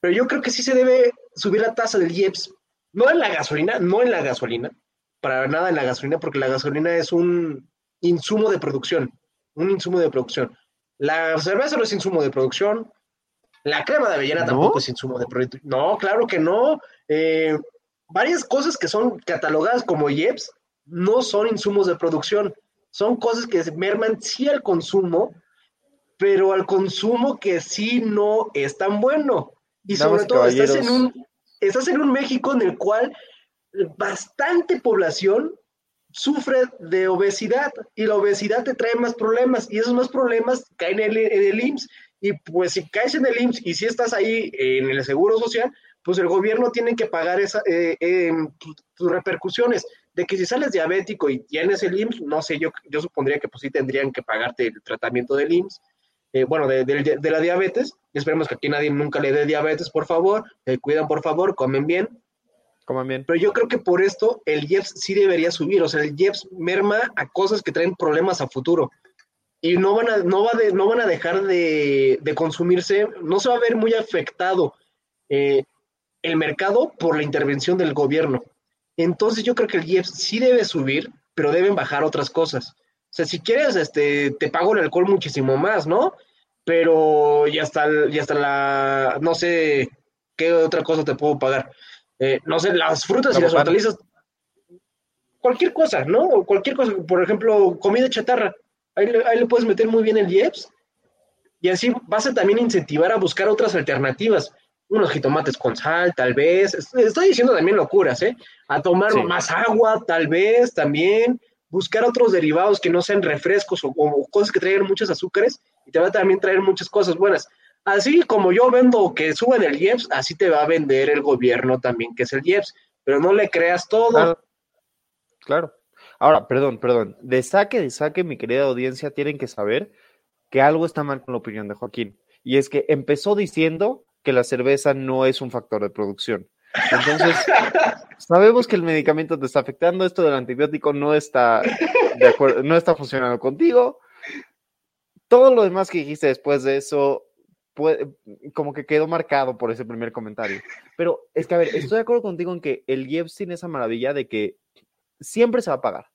Pero yo creo que sí se debe subir la tasa del IEPS. No en la gasolina, no en la gasolina, para nada en la gasolina, porque la gasolina es un insumo de producción. Un insumo de producción. La cerveza no es insumo de producción, la crema de avellana tampoco es insumo de producción. No, claro que no. Eh, varias cosas que son catalogadas como IEPS no son insumos de producción. Son cosas que merman sí al consumo, pero al consumo que sí no es tan bueno. Y sobre todo estás en, un, estás en un México en el cual bastante población sufre de obesidad y la obesidad te trae más problemas y esos más problemas caen en el, en el IMSS Y pues si caes en el IMSS y si estás ahí en el Seguro Social, pues el gobierno tiene que pagar esa, eh, eh, tus repercusiones. De que si sales diabético y tienes el IMSS, no sé, yo, yo supondría que pues sí tendrían que pagarte el tratamiento del IMSS, eh, bueno, de, de, la diabetes. Esperemos que aquí nadie nunca le dé diabetes, por favor. cuidan, por favor, comen bien. Comen bien. Pero yo creo que por esto el IEPS sí debería subir. O sea, el IEPS merma a cosas que traen problemas a futuro y no van a, no va de, no van a dejar de, consumirse, no se va a ver muy afectado eh, el mercado por la intervención del gobierno. Entonces yo creo que el IEPS sí debe subir, pero deben bajar otras cosas. O sea, si quieres, este, te pago el alcohol muchísimo más, ¿no? Pero ya está, ya está la, no sé qué otra cosa te puedo pagar. Eh, no sé, las frutas y las hortalizas, cualquier cosa, ¿no? Cualquier cosa, por ejemplo, comida chatarra Ahí le, puedes meter muy bien el IEPS y así vas a también incentivar a buscar otras alternativas. Unos jitomates con sal, tal vez. Estoy diciendo también locuras, ¿eh? A tomar más agua, tal vez también. Buscar otros derivados que no sean refrescos o, cosas que traigan muchos azúcares y te va a también traer muchas cosas buenas. Así como yo vendo que suben el IEPS, así te va a vender el gobierno también, que es el IEPS. Pero no le creas todo. claro. Ahora, perdón, perdón. De saque, de saque, mi querida audiencia, tienen que saber que algo está mal con la opinión de Joaquín. Y es que empezó diciendo que la cerveza no es un factor de producción. Entonces, sabemos que el medicamento te está afectando, esto del antibiótico no está de acuerdo, no está funcionando contigo. Todo lo demás que dijiste después de eso, puede, como que quedó marcado por ese primer comentario. Pero es que, a ver, estoy de acuerdo contigo en que el IEPS tiene esa maravilla de que siempre se va a pagar.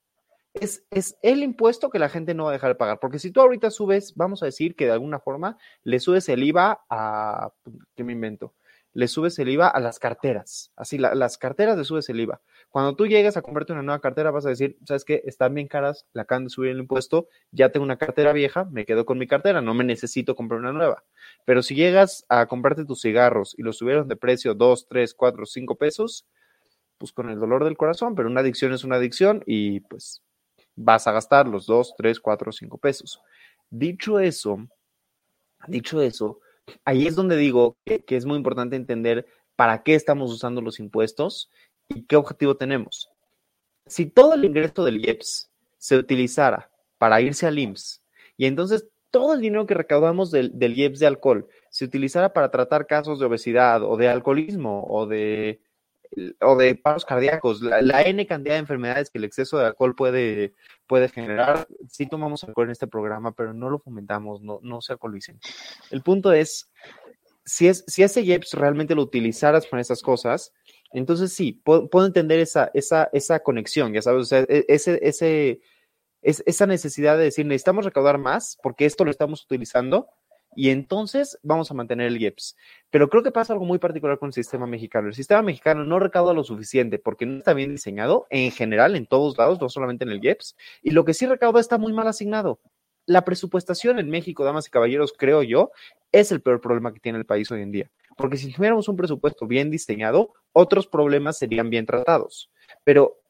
Es, es, el impuesto que la gente no va a dejar de pagar. Porque si tú ahorita subes, vamos a decir que de alguna forma le subes el IVA a, ¿qué me invento? Le subes el IVA a las carteras. Así, las carteras le subes el IVA. Cuando tú llegues a comprarte una nueva cartera, vas a decir, ¿sabes qué? Están bien caras, la acaban de subir el impuesto, ya tengo una cartera vieja, me quedo con mi cartera, no me necesito comprar una nueva. Pero si llegas a comprarte tus cigarros y los subieron de precio 2, 3, 4, 5 pesos, pues con el dolor del corazón, pero una adicción es una adicción y pues vas a gastar los 2, 3, 4, 5 pesos. Dicho eso, dicho eso, ahí es donde digo que, es muy importante entender para qué estamos usando los impuestos y qué objetivo tenemos. Si todo el ingreso del IEPS se utilizara para irse al IMSS y entonces todo el dinero que recaudamos del, del IEPS de alcohol se utilizara para tratar casos de obesidad o de alcoholismo o de o de paros cardíacos, la, N cantidad de enfermedades que el exceso de alcohol puede, puede generar. Sí tomamos alcohol en este programa, pero no lo fomentamos, no, no se alcoholicen. El punto es, si, es, si ese IEPS realmente lo utilizaras para esas cosas, entonces sí, puedo, entender esa, esa, esa conexión, ya sabes, o e, ese, ese, esa necesidad de decir, necesitamos recaudar más porque esto lo estamos utilizando y entonces vamos a mantener el IEPS. Pero creo que pasa algo muy particular con el sistema mexicano. El sistema mexicano no recauda lo suficiente porque no está bien diseñado en general, en todos lados, no solamente en el IEPS, y lo que sí recauda está muy mal asignado. La presupuestación en México, damas y caballeros, creo yo, es el peor problema que tiene el país hoy en día. Porque si tuviéramos un presupuesto bien diseñado, otros problemas serían bien tratados. Pero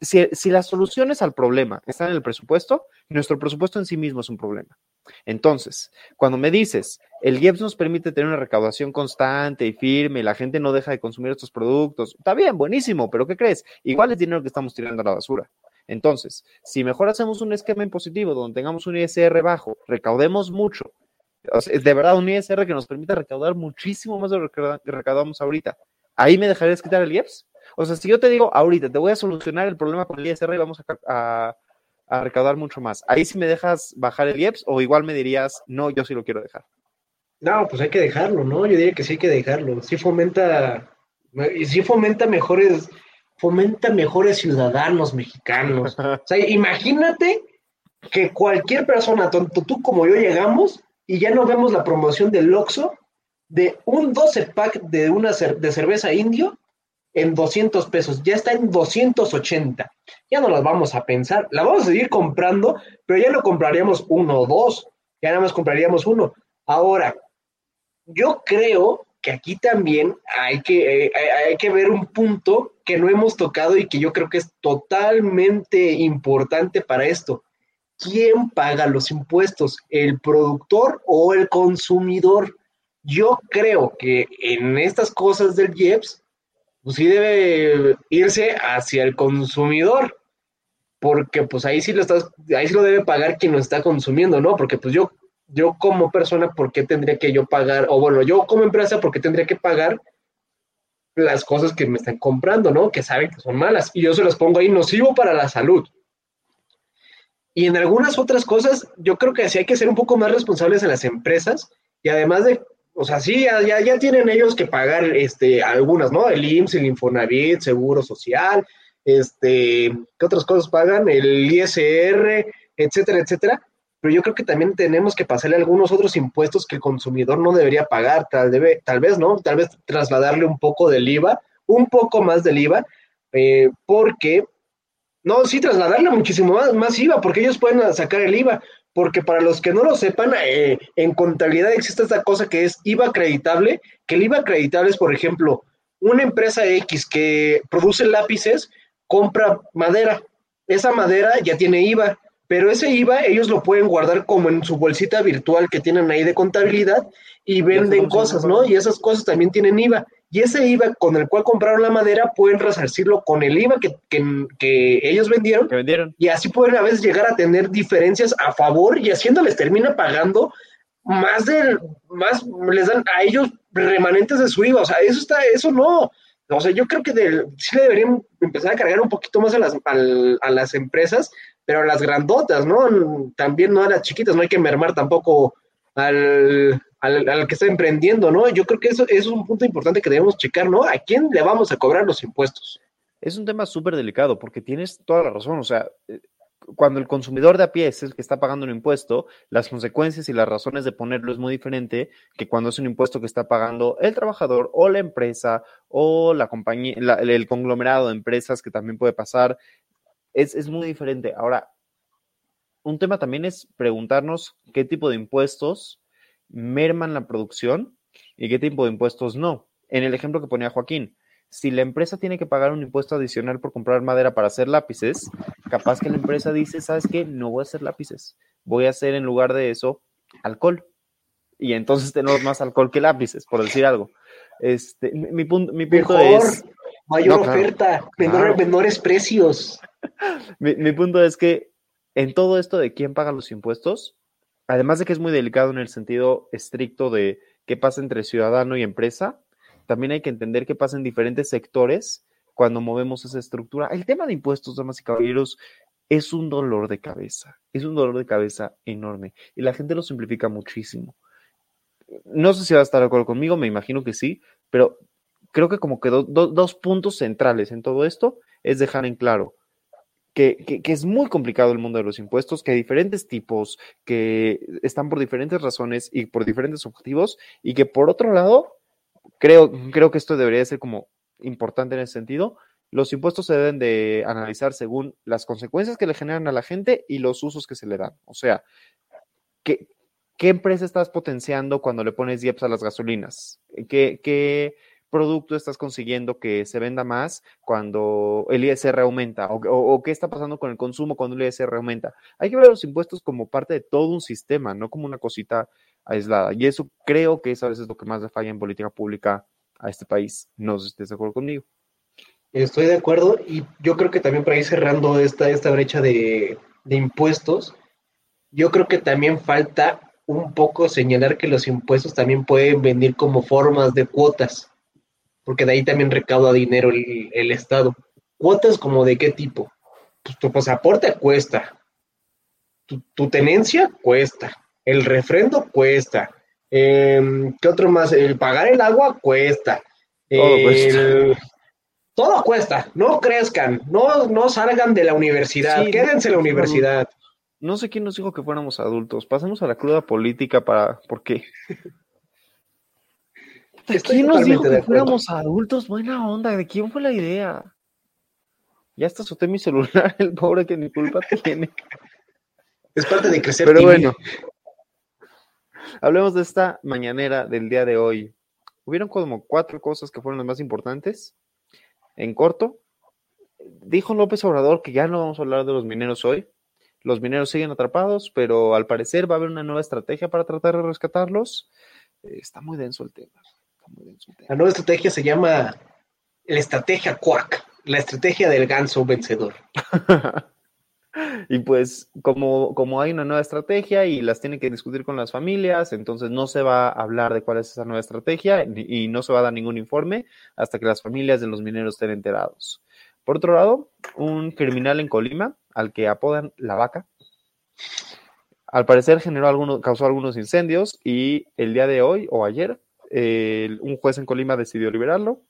si, las soluciones al problema están en el presupuesto, nuestro presupuesto en sí mismo es un problema. Entonces, cuando me dices, el IEPS nos permite tener una recaudación constante y firme y la gente no deja de consumir estos productos, está bien, buenísimo, pero ¿qué crees? Igual es dinero que estamos tirando a la basura. Entonces, si mejor hacemos un esquema impositivo donde tengamos un ISR bajo, recaudemos mucho, de verdad un ISR que nos permita recaudar muchísimo más de lo que recaudamos ahorita, ¿ahí me dejarías quitar el IEPS? O sea, si yo te digo ahorita, te voy a solucionar el problema con el ISR y vamos a, a recaudar mucho más. Ahí sí me dejas bajar el IEPS o igual me dirías, no, yo sí lo quiero dejar. No, pues hay que dejarlo, ¿no? Yo diría que sí hay que dejarlo. Sí fomenta, sí fomenta mejores, fomenta mejores ciudadanos mexicanos. o sea, imagínate que cualquier persona, tanto tú como yo, llegamos y ya no vemos la promoción del Oxxo de un 12 pack de una de cerveza indio en 200 pesos, ya está en 280. Ya no las vamos a pensar, la vamos a seguir comprando, pero ya no compraríamos uno o dos, ya nada más compraríamos uno. Ahora, yo creo que aquí también hay que, eh, hay que ver un punto que no hemos tocado y que yo creo que es totalmente importante para esto. ¿quién paga los impuestos? ¿El productor o el consumidor? Yo creo que en estas cosas del IEPS, pues sí debe irse hacia el consumidor, porque pues ahí sí lo estás, ahí sí lo debe pagar quien lo está consumiendo, ¿no? Porque pues yo, yo como persona, ¿por qué tendría que yo pagar? O bueno, yo como empresa, ¿por qué tendría que pagar las cosas que me están comprando, ¿no? Que saben que son malas. Y yo se las pongo ahí nocivo para la salud. Y en algunas otras cosas, yo creo que sí hay que ser un poco más responsables en las empresas y además de, o sea, sí, ya, ya tienen ellos que pagar este, algunas, ¿no? El IMSS, el Infonavit, Seguro Social, este, ¿qué otras cosas pagan? El ISR, etcétera, etcétera. Pero yo creo que también tenemos que pasarle algunos otros impuestos que el consumidor no debería pagar, tal, debe, tal vez, ¿no? Tal vez trasladarle un poco del IVA, un poco más del IVA, eh, porque no, sí, trasladarle muchísimo más, más IVA, porque ellos pueden sacar el IVA. Porque para los que no lo sepan, eh, en contabilidad existe esta cosa que es IVA acreditable, que el IVA acreditable es, por ejemplo, una empresa X que produce lápices, compra madera. Esa madera ya tiene IVA, pero ese IVA ellos lo pueden guardar como en su bolsita virtual que tienen ahí de contabilidad y venden cosas, ¿no? Y esas cosas también tienen IVA y ese IVA con el cual compraron la madera pueden resarcirlo con el IVA que, que, ellos vendieron, vendieron. Y así pueden a veces llegar a tener diferencias a favor y haciendo les termina pagando más del, más les dan a ellos remanentes de su IVA. O sea, eso está, eso no. O sea, yo creo que sí deberían empezar a cargar un poquito más a las, a las empresas, pero a las grandotas, ¿no? También no a las chiquitas, no hay que mermar tampoco al, al, que está emprendiendo, ¿no? Yo creo que eso, es un punto importante que debemos checar, ¿no? ¿A quién le vamos a cobrar los impuestos? Es un tema súper delicado porque tienes toda la razón, o sea, eh, cuando el consumidor de a pie es el que está pagando un impuesto, las consecuencias y las razones de ponerlo es muy diferente que cuando es un impuesto que está pagando el trabajador o la empresa o la compañía, el conglomerado de empresas que también puede pasar. Es, es muy diferente. Ahora, un tema también es preguntarnos qué tipo de impuestos merman la producción y qué tipo de impuestos no. En el ejemplo que ponía Joaquín, si la empresa tiene que pagar un impuesto adicional por comprar madera para hacer lápices, capaz que la empresa dice, ¿sabes qué? No voy a hacer lápices, voy a hacer en lugar de eso alcohol. Y entonces tenemos más alcohol que lápices, por decir algo. Este, mi, punto, mi punto es... Mayor oferta, menores precios. mi, mi punto es que en todo esto de quién paga los impuestos, además de que es muy delicado en el sentido estricto de qué pasa entre ciudadano y empresa, también hay que entender qué pasa en diferentes sectores cuando movemos esa estructura. El tema de impuestos, damas y caballeros, es un dolor de cabeza, es un dolor de cabeza enorme y la gente lo simplifica muchísimo. No sé si va a estar de acuerdo conmigo, me imagino que sí, pero creo que como que dos puntos centrales en todo esto es dejar en claro que, es muy complicado el mundo de los impuestos, que hay diferentes tipos, que están por diferentes razones y por diferentes objetivos, y que por otro lado, creo, creo que esto debería ser como importante en ese sentido, los impuestos se deben de analizar según las consecuencias que le generan a la gente y los usos que se le dan. O sea, ¿qué, qué empresa estás potenciando cuando le pones IEPS a las gasolinas? ¿Qué, qué, producto estás consiguiendo que se venda más cuando el ISR aumenta? O, qué está pasando con el consumo cuando el ISR aumenta? Hay que ver los impuestos como parte de todo un sistema, no como una cosita aislada. Y eso creo que es a veces lo que más le falla en política pública a este país. No sé si estés de acuerdo conmigo. Estoy de acuerdo y yo creo que también para ir cerrando esta, esta brecha de impuestos, yo creo que también falta un poco señalar que los impuestos también pueden venir como formas de cuotas porque de ahí también recauda dinero el, Estado. ¿Cuotas como de qué tipo? Pues tu pasaporte cuesta, tu, tenencia cuesta, el refrendo cuesta, em, ¿qué otro más? El pagar el agua cuesta. Todo cuesta. Todo cuesta, no crezcan, no, no salgan de la universidad, quédense en la universidad. No, sé quién nos dijo que fuéramos adultos, pasemos a la cruda política para, ¿por quién nos dijo que fuéramos adultos? Buena onda, ¿de quién fue la idea? Ya hasta azoté mi celular, el pobre que ni culpa tiene. Es parte de crecer. Pero bueno, hablemos de esta mañanera del día de hoy. Hubieron como cuatro cosas que fueron las más importantes. En corto, dijo López Obrador que ya no vamos a hablar de los mineros hoy. los mineros siguen atrapados, pero al parecer va a haber una nueva estrategia para tratar de rescatarlos. Eh, está muy denso el tema. La nueva estrategia se llama la estrategia Quack, la estrategia del ganso vencedor. y pues como, como hay una nueva estrategia y las tienen que discutir con las familias, entonces no se va a hablar de cuál es esa nueva estrategia y no se va a dar ningún informe hasta que las familias de los mineros estén enterados. Por otro lado, un criminal en Colima, al que apodan la vaca, al parecer generó algunos, causó algunos incendios y el día de hoy o ayer, un juez en Colima decidió liberarlo.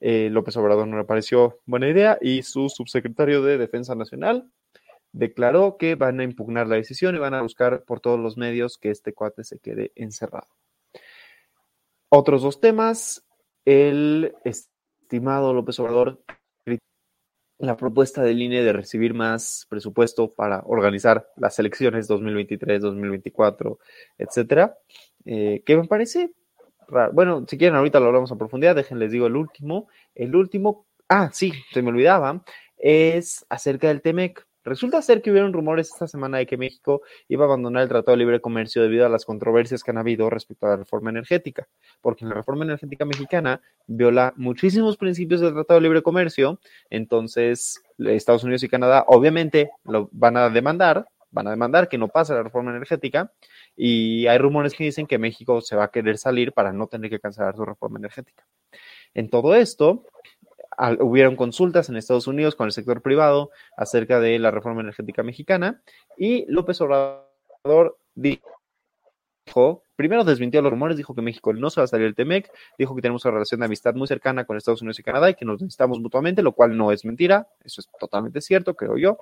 Eh, López Obrador no le pareció buena idea y su subsecretario de Defensa Nacional declaró que van a impugnar la decisión y van a buscar por todos los medios que este cuate se quede encerrado. Otros dos temas. El estimado López Obrador la propuesta del INE de recibir más presupuesto para organizar las elecciones 2023, 2024, etcétera, eh, que me parece Bueno, si quieren, ahorita lo hablamos a profundidad, déjenles digo el último. El último, ah, sí, se me olvidaba, es acerca del TEMEC. Resulta ser que hubieron rumores esta semana de que México iba a abandonar el Tratado de Libre Comercio debido a las controversias que han habido respecto a la reforma energética, porque la reforma energética mexicana viola muchísimos principios del Tratado de Libre Comercio, entonces Estados Unidos y Canadá obviamente lo van a demandar, van a demandar que no pase la reforma energética y hay rumores que dicen que México se va a querer salir para no tener que cancelar su reforma energética. En todo esto, hubieron consultas en Estados Unidos con el sector privado acerca de la reforma energética mexicana y López Obrador dijo, primero desmintió los rumores, dijo que México no se va a salir del TEMEC, dijo que tenemos una relación de amistad muy cercana con Estados Unidos y Canadá y que nos necesitamos mutuamente, lo cual no es mentira, eso es totalmente cierto, creo yo.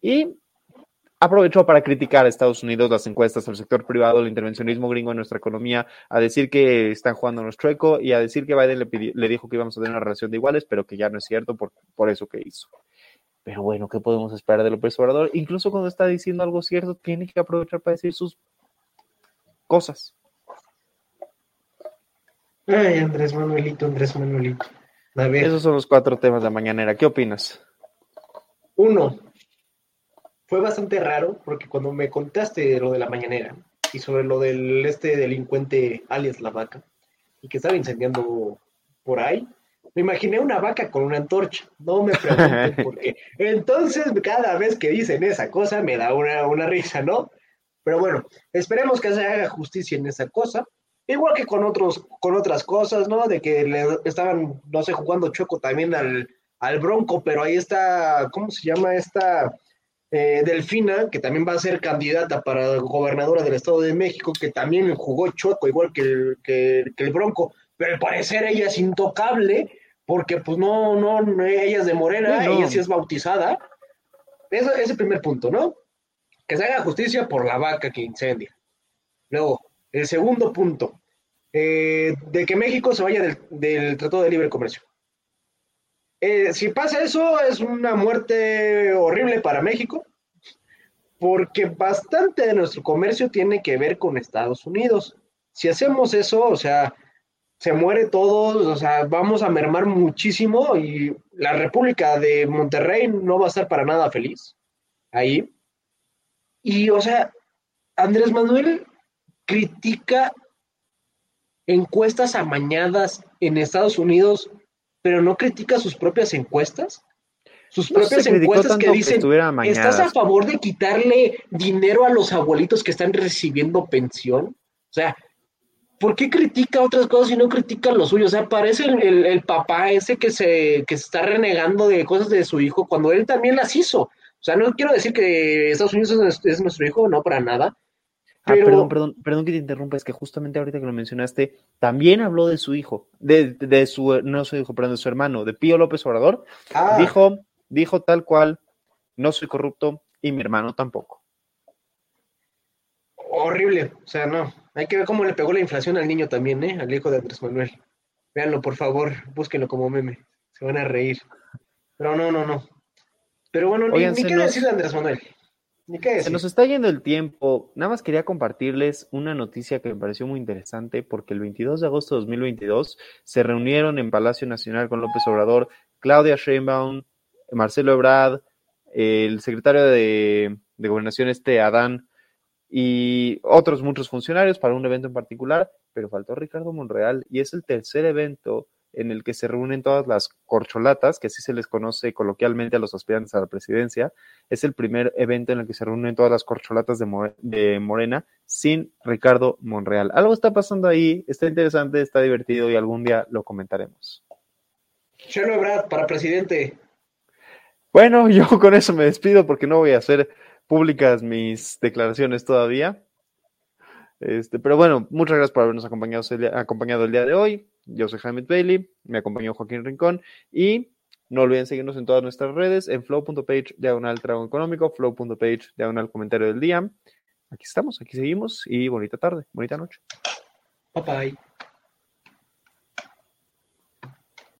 Y aprovechó para criticar a Estados Unidos, las encuestas, al sector privado, el intervencionismo gringo en nuestra economía, a decir que están jugando los chueco y a decir que Biden le, le, dijo que íbamos a tener una relación de iguales, pero que ya no es cierto por, por eso que hizo. Pero bueno, ¿qué podemos esperar de López Obrador? Incluso cuando está diciendo algo cierto, tiene que aprovechar para decir sus cosas. Ay, Andrés Manuelito, Andrés Manuelito. Esos son los cuatro temas de mañanera. ¿Qué opinas? Uno, fue bastante raro porque cuando me contaste lo de la mañanera y sobre lo del este delincuente alias la vaca y que estaba incendiando por ahí, me imaginé una vaca con una antorcha. No me pregunten por qué. Entonces, cada vez que dicen esa cosa me da una, una risa, ¿no? Pero bueno, esperemos que se haga justicia en esa cosa. Igual que con otros, con otras cosas, ¿no? De que le estaban, no sé, jugando choco también al, al Bronco, pero ahí está, ¿cómo se llama esta? Eh, Delfina, que también va a ser candidata para gobernadora del Estado de México, que también jugó chueco igual que el, que, el Bronco, pero al parecer ella es intocable, porque pues no, no, ella es de Morena, ella sí es bautizada. Eso es el primer punto, ¿no? Que se haga justicia por la vaca que incendia. Luego, el segundo punto, eh, de que México se vaya del, del Tratado de Libre Comercio. Eh, si pasa eso, es una muerte horrible para México, porque bastante de nuestro comercio tiene que ver con Estados Unidos. Si hacemos eso, o sea, se muere todo, o sea, vamos a mermar muchísimo y la República de Monterrey no va a estar para nada feliz ahí. Y, o sea, Andrés Manuel critica encuestas amañadas en Estados Unidos pero no critica sus propias encuestas. Sus propias encuestas que dicen, ¿estás a favor de quitarle dinero a los abuelitos que están recibiendo pensión? O sea, ¿por qué critica otras cosas y no critica lo suyo? O sea, parece el, papá ese que se, que se está renegando de cosas de su hijo cuando él también las hizo. O sea, no quiero decir que Estados Unidos es nuestro hijo, no para nada, Ah, perdón, perdón, perdón que te interrumpa, es que justamente ahorita que lo mencionaste, también habló de su hijo, de, de su, no su hijo, perdón, de su hermano, de Pío López Obrador. Ah. Dijo, dijo tal cual, no soy corrupto y mi hermano tampoco. Horrible, o sea, no. Hay que ver cómo le pegó la inflación al niño también, ¿eh? Al hijo de Andrés Manuel. Véanlo, por favor, búsquenlo como meme. Se van a reír. Pero no, no, no. Pero bueno, ni, ni qué decir de Andrés Manuel. Se nos está yendo el tiempo. Nada más quería compartirles una noticia que me pareció muy interesante porque el 22 de agosto de 2022 se reunieron en Palacio Nacional con López Obrador, Claudia Sheinbaum, Marcelo Ebrard, el secretario de de gobernación, este Adán y otros muchos funcionarios para un evento en particular, pero faltó Ricardo Monreal y es el tercer evento en el que se reúnen todas las corcholatas, que así se les conoce coloquialmente a los aspirantes a la presidencia. Es el primer evento en el que se reúnen todas las corcholatas de, Morena sin Ricardo Monreal. Algo está pasando ahí, está interesante, está divertido y algún día lo comentaremos. Chelo Brad para presidente. Bueno, yo con eso me despido porque no voy a hacer públicas mis declaraciones todavía. Este, pero bueno, muchas gracias por habernos acompañado, acompañado el día de hoy. Yo soy Jaime Bailey, me acompañó Joaquín Rincón y no olviden seguirnos en todas nuestras redes, en flow.page diagonal trago económico, flow.page diagonal comentario del día. Aquí estamos, aquí seguimos y bonita tarde, bonita noche. Bye bye.